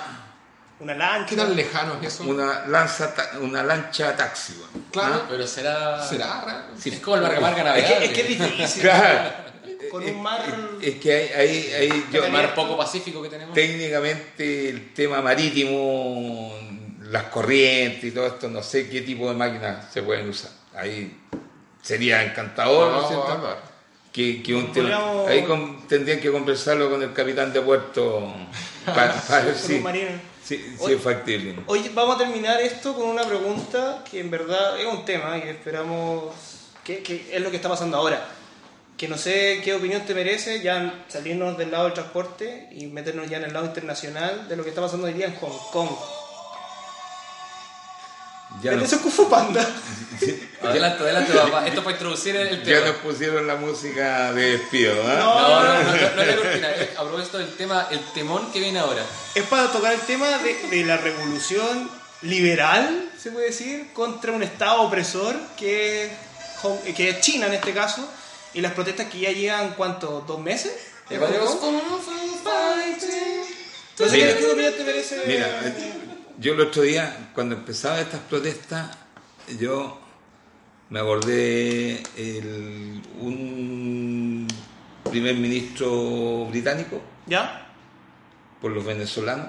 Una lancha. ¿Qué tan lejano es eso? una, lanza, ta- una lancha taxi. bueno. Claro. ¿Ah? Pero será. ¿Será? raro? Es como el marca Es que, es que es difícil. Claro. Con un mar. Es que ahí, ahí yo, el mar poco pacífico que tenemos. técnicamente el tema marítimo, las corrientes y todo esto, no sé qué tipo de máquinas se pueden usar. Ahí sería encantador, ¿no es cierto? que, que un tema- Podríamos- ahí con- tendrían que conversarlo con el capitán de puerto para, ver Con si, es factible. Oye, vamos a terminar esto con una pregunta que en verdad es un tema y esperamos que, que es lo que está pasando ahora. Que no sé qué opinión te merece ya salirnos del lado del transporte y meternos ya en el lado internacional de lo que está pasando hoy día en Hong Kong. Ya ¿Es nos, eso Kung Fu Panda? Adelante, adelante, papá. Esto para introducir el ya tema. nos pusieron la música de despido, ¿ah? No. No, no, no, no, no es la cortina. es A propósito del tema, el temón que viene ahora. Es para tocar el tema de, de la revolución liberal, se puede decir, contra un Estado opresor que que es China en este caso, y las protestas que ya llevan, ¿cuánto? ¿Dos meses? No sé Mira. qué, qué opinión te merece. Mira, eh, yo el otro día, cuando empezaban estas protestas, yo me acordé el, un primer ministro británico ¿Ya? por los venezolanos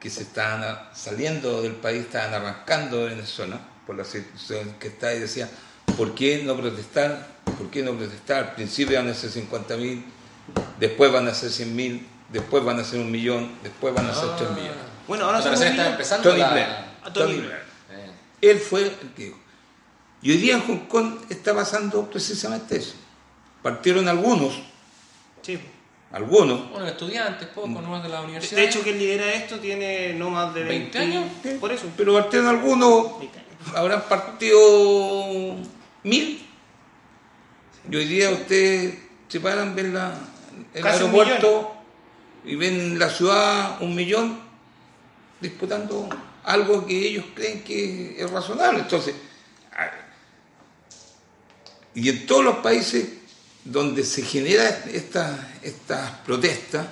que se estaban saliendo del país, estaban arrancando de Venezuela por la situación que está y decía, ¿por qué no protestar? ¿Por qué no protestar? Al principio van a ser 50.000, después van a ser 100.000, después van a ser un millón, después van a ser 3 millones. Bueno, ahora recién está empezando Tony la- Blair. A Tony Tony Blair. Blair. Eh, Él fue el que dijo. Y hoy día en Hong Kong está pasando precisamente eso. Partieron algunos, Sí. algunos, Bueno, estudiantes, poco, nomás de la universidad. de hecho, quien lidera esto tiene no más de 20, 20 años. Por eso. pero partieron algunos 20 años. habrán partido mil. Y hoy día ustedes se paran, ven la, el Casi aeropuerto y ven la ciudad un millón disputando algo que ellos creen que es razonable. Entonces, y en todos los países donde se genera estas estas protestas,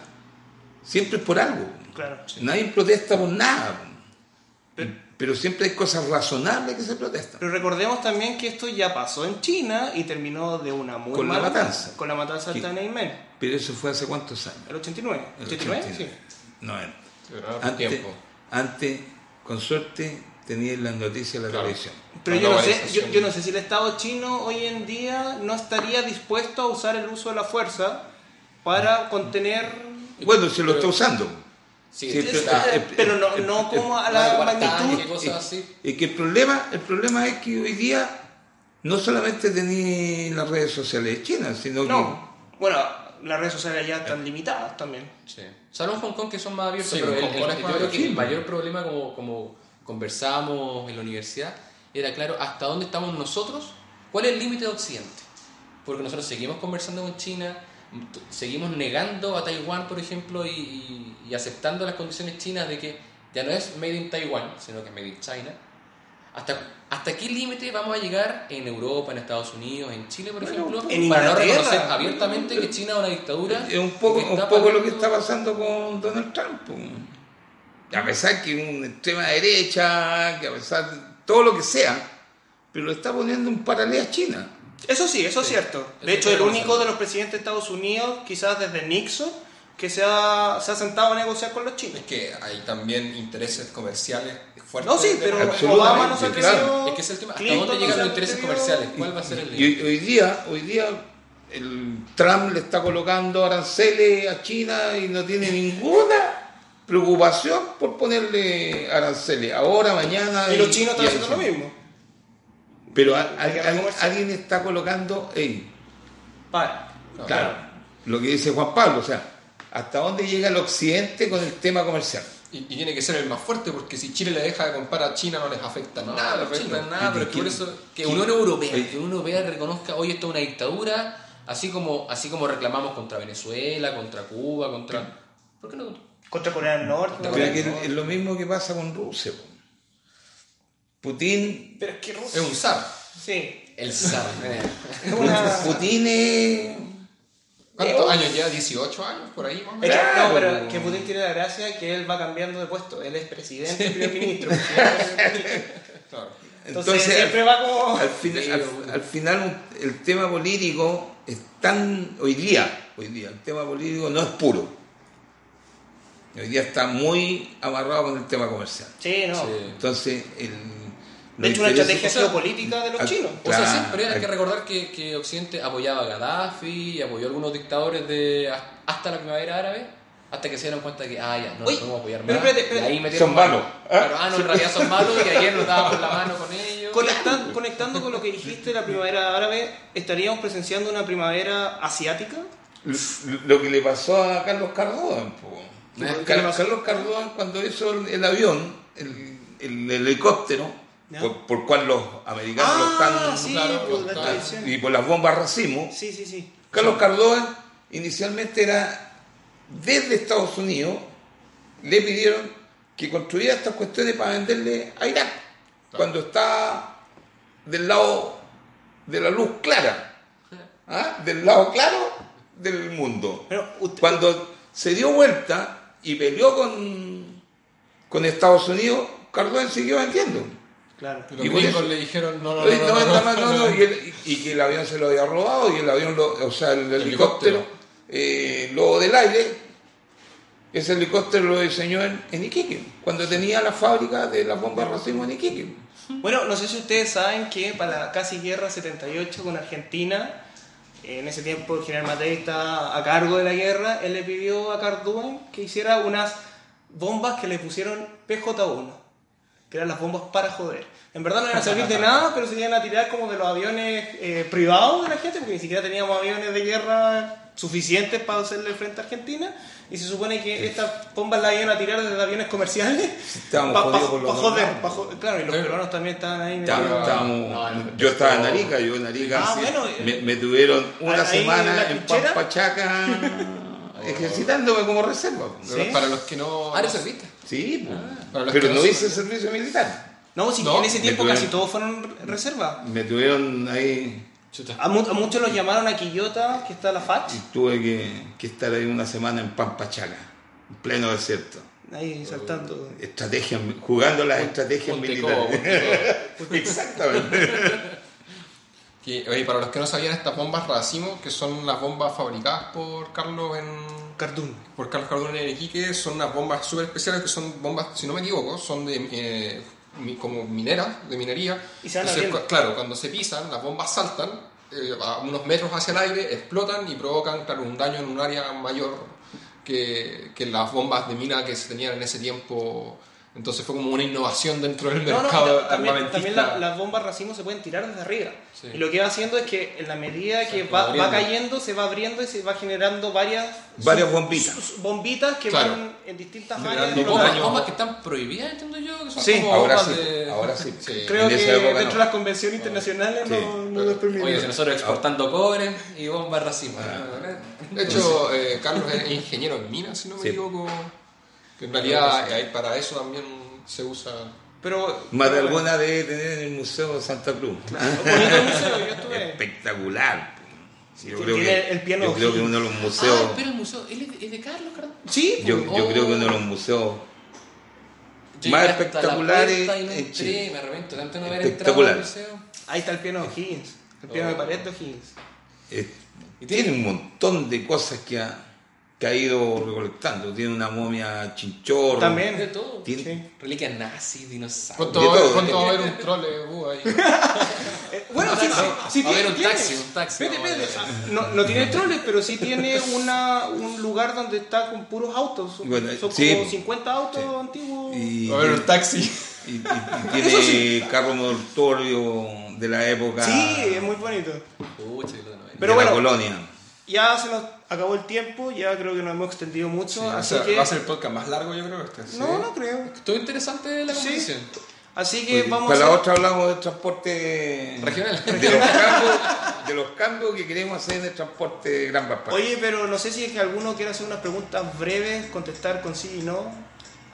siempre es por algo. Claro. Nadie protesta por nada. Pero- Pero siempre hay cosas razonables que se protestan. Pero recordemos también que esto ya pasó en China y terminó de una muy Con la mala matanza. Con la matanza de. Tiananmen. Pero eso fue hace cuántos años? El 89. El 89, 89. sí. 90. Pero ahora Antes, tiempo. Antes, con suerte, tenían las noticias en la Claro. televisión. Pero La yo no, sé, yo, no sé si el Estado chino hoy en día no estaría dispuesto a usar el uso de la fuerza para contener... Bueno, se lo está usando. Sí, Sí, pero- ah, eh, pero no, no como a la magnitud... cosas así. Y que el problema, el problema es que hoy día no solamente tenéis las redes sociales de China, sino No. Bueno, las redes sociales ya están limitadas también. Sí. Salvo en Hong Kong que son más abiertos, Sí, pero en el- Hong el- yo creo que el mayor problema, como, como conversábamos en la universidad, era claro hasta dónde estamos nosotros, cuál es el límite de Occidente. Porque nosotros seguimos conversando con China, t- seguimos negando a Taiwán, por ejemplo, y, y- y aceptando las condiciones chinas de que ya no es made in Taiwan, sino que es made in China. ¿Hasta, ¿Hasta qué límite vamos a llegar en Europa, en Estados Unidos, en Chile, por ejemplo, en para no reconocer abiertamente que China es una dictadura? es un poco, un está poco lo que está pasando con Donald Trump. A pesar que es una extrema derecha, que a pesar de todo lo que sea, pero lo está poniendo en paralelo a China. Eso sí, eso es cierto. Eso De hecho, el único de los presidentes de Estados Unidos, quizás desde Nixon, que se ha, se ha sentado a negociar con los chinos. Es que hay también intereses comerciales fuertes. No, sí, pero Absolutamente, Obama no se claro. atrevió. Es que es el tema. ¿Hasta Clinton dónde llegan los intereses comerciales? ¿Cuál va a ser el Y hoy, día, hoy día el Trump le está colocando aranceles a China y no tiene ninguna preocupación por ponerle aranceles. Ahora, mañana. Y los chinos están haciendo lo mismo. Pero a- a- a- alguien está colocando. ey, Para. claro, lo que dice Juan Pablo, o sea, ¿hasta dónde llega el occidente con el tema comercial? Y, y tiene que ser el más fuerte porque si Chile le deja de comprar a China no les afecta No, nada. no afecta chinos. nada, pero es que por ¿Quién- eso que quién- Unión Europea, que Unión Europea reconozca hoy esto es una dictadura, así como así como reclamamos contra Venezuela, contra Cuba, contra ¿Por qué no? Contra Corea del Norte. Contra es, que es lo mismo que pasa con Rusia. Putin, Pero es que Es Rusia. un zar. Sí. El zar. Es. Putin es ¿Cuántos años lleva? ¿18 años por ahí más o menos? Claro. no, pero que Putin tiene la gracia que él va cambiando de puesto. Él es presidente y primer ministro. Claro. Entonces, Entonces, siempre va como. al, fin- al- al final un- el tema político es tan hoy día hoy día el tema político no es puro hoy día está muy amarrado con el tema comercial Sí, no. Sí. entonces el De hecho, una estrategia geopolítica de los al- chinos. O sea, Claro. siempre hay que recordar que, que Occidente apoyaba a Gaddafi y apoyó a algunos dictadores de hasta la primavera árabe, hasta que se dieron cuenta que, ah, ya, no Uy, los podemos apoyar pero más. espérate, espérate. Y ahí metieron Son malos. Claro, ah, no, en realidad son malos y ayer nos dábamos la mano con ellos. Conectan- conectando con lo que dijiste de la primavera árabe, ¿estaríamos presenciando una primavera asiática? lo, lo que le pasó a Carlos Cardón po. ¿Qué- qué Car- le pasó? Carlos Cardón cuando hizo el, el avión el, el helicóptero. Por, por cual los americanos lo Ah, están sí, claro, y por las bombas racimo Sí, sí, sí. Carlos Cardón inicialmente era desde Estados Unidos, le pidieron que construyera estas cuestiones para venderle a Irak, cuando está del lado de la luz clara, ¿ah? del lado claro del mundo. Pero usted- Cuando se dio vuelta y peleó con, con Estados Unidos, Cardón siguió vendiendo. Claro. Y los Y por gringos eso- le dijeron, no, no, no, Oye, no, no, no, no, no, no, no, y, el- y que el avión se lo había robado y el avión, lo- o sea, el helicóptero, helicóptero. eh, lo del aire, ese helicóptero lo diseñó en, en Iquique, cuando tenía la fábrica de las bombas racimo en Iquique. Bueno, no sé si ustedes saben que para la casi guerra 78 con Argentina, en ese tiempo el general Matei estaba a cargo de la guerra, él le pidió a Cardúen que hiciera unas bombas que le pusieron PJ-1, eran las bombas para joder. En verdad no iban a servir de nada, pero se iban a tirar como de los aviones eh, privados de la gente, porque ni siquiera teníamos aviones de guerra suficientes para hacerle frente a Argentina. Y se supone que estas bombas las iban a tirar desde aviones comerciales. Estábamos Pa- jodidos pa- por los pa joder, normados. pa jo- claro, y los peruanos también estaban ahí. Metidos. estábamos- no, no, yo estaba en. Arica, yo en Arica Ah, sí, bueno, me, me tuvieron una en semana la en trinchera. Ejercitándome como reserva. ¿Sí? Para los que no... Ah, eres servista. Sí, pues. Para los pero que no no hice saben. servicio militar. No, si No, en ese tiempo tuvieron- casi todos fueron reserva. Me tuvieron ahí. A, mu- a muchos los llamaron a Quillota, que está la FACH, y tuve que, que estar ahí una semana en Pampachaca, en pleno desierto. ahí saltando. Estrategias, jugando las estrategias militares. Exactamente. Que, oye, para los que no sabían, estas bombas Racimo, que son las bombas fabricadas por Carlos en... Cardún. por Carlos Cardona en Iquique, son unas bombas súper especiales que son bombas, si no me equivoco, son de eh, como mineras, de minería. Y se van Entonces, claro, cuando se pisan, las bombas saltan eh, a unos metros hacia el aire, explotan y provocan claro, un daño en un área mayor que, que las bombas de mina que se tenían en ese tiempo. Entonces fue como una innovación dentro del No, no, mercado ta- también, armamentista. también la- las bombas racimo se pueden tirar desde arriba. Sí. Y lo que va haciendo es que en la medida que va va, cayendo, se va abriendo y se va generando varias, Varias sub- bombitas. sub- bombitas que Claro. van en distintas áreas. Bombas, bombas que están prohibidas, entiendo yo, que son Sí, como Ahora bombas sí, de... ahora sí. Sí. Creo que dentro no. de las convenciones internacionales Sí. no, no les permiten. Oye, si nosotros exportando cobre y bombas racimo. De hecho, eh, Carlos es ingeniero en minas, si no me Sí. equivoco. En realidad eh, para eso también se usa. Pero Más de alguna debe tener en el Museo de Santa Cruz. bonito el museo, yo estuve. Espectacular. Yo que creo que, el piano yo creo que uno de los Ah, museos, espera, el museo. ¿Es de, es de Carlos, Cardón? Sí, yo, pues. yo Oh. creo que uno de los museos Yo Más espectaculares la y no entré, me arrepiento tanto no haber entrado al museo. ahí está el piano de Higgins, el piano Oh. de pared de Higgins. eh, Y tiene tiene- un montón de cosas que ha, que ha ido recolectando. Tiene una momia chinchorro. También. De todo. Tiene- Sí. Reliquias nazis, dinosaurios. ¿Cuánto, va a haber- va a haber un trole uh, ahí? Eh, bueno, sí, sí, sí Va a haber tiene- un tiene. taxi, un taxi. Vete, vamos a vete, ver. o sea, no, no tiene troles, pero sí tiene una, un lugar donde está con puros autos. Son, Bueno, son sí. como 50 autos antiguos. Y, a un taxi. y- y- y tiene carro mortorio de la época Sí, es muy bonito. Novela. Pero de bueno. la colonia. Ya se nos acabó el tiempo, ya creo que nos hemos extendido mucho, Sí, o así sea, que... Va a ser el podcast más largo, yo creo. Este. ¿sí? No, no creo. Todo interesante la Sí. conversación. Así que vamos Para a la otra hablamos del transporte Regional. De los cambios, de los cambios que queremos hacer en el transporte de Gran Valparaíso. Oye, pero no sé si es que alguno quiere hacer unas preguntas breves, contestar con sí y no.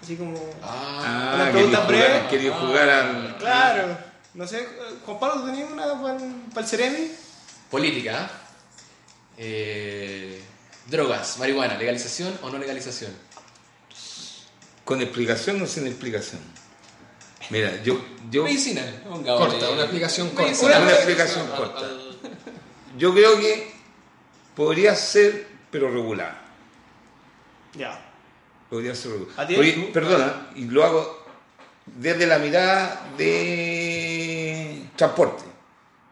Así como... Ah, una ah, pregunta quería jugar, breve. quería jugar al... Claro. No sé, Juan Pablo, ¿tenía una para el Ceremi? política. ¿ah? Eh, drogas, marihuana, legalización o no legalización. Con explicación o sin explicación. Mira, yo, yo, pongamos Corta, ahí. una explicación corta. Una explicación corta. yo creo que podría ser, pero regular. Ya. Podría ser regular. Perdona, y lo hago desde la mirada de transporte.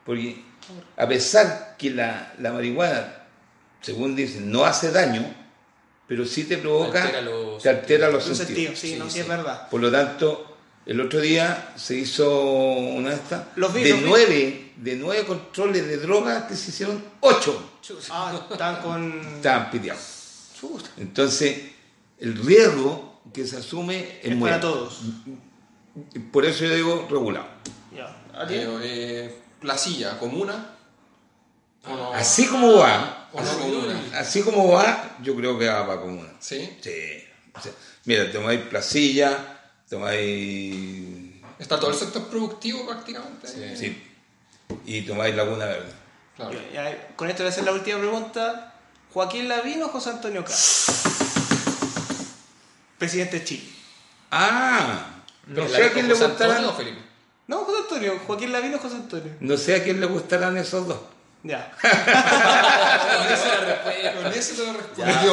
Porque a pesar que la, la marihuana, según dicen, no hace daño, pero sí te provoca, Altera los te altera los sentidos. sentido, sí, Sí, no, sí, sí. es verdad. Por lo tanto, el otro día se hizo una de estas. Los vi, de, los vi. nueve, de nueve controles de drogas que se hicieron, ocho Ah, están con... estaban piteados. Entonces, el riesgo que se asume es, Es muy para todos. Por eso yo digo regulado. Ya. ¿A ti? Eh, eh, placilla, comuna. Así como va, así como va, yo creo que va para comuna. ¿Sí? Sí. O sea, mira, tomáis Placilla, tomáis. Está todo el sector productivo prácticamente. Sí. Sí. Y tomáis Laguna Verde. Claro. Con esto voy a hacer la última pregunta. ¿Joaquín Lavín o José Antonio Caz? Presidente de Chile. Ah, no ¿El sé a quién le gustarán. No, José Antonio. Joaquín Lavín o José Antonio. No sé a quién le gustarán esos dos. Ya. Con la eso te lo respondió.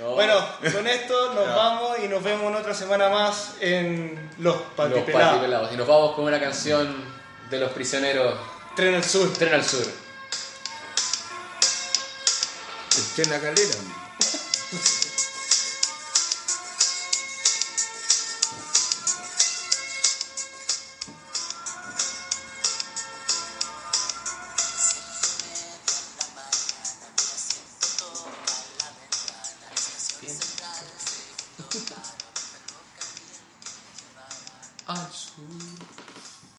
No. Bueno, con esto nos vamos y nos vemos en otra semana más en Los los Patipelados. patipelados. Y nos vamos con una canción de los prisioneros Tren al Sur. Tren al Sur. El Chena Calera.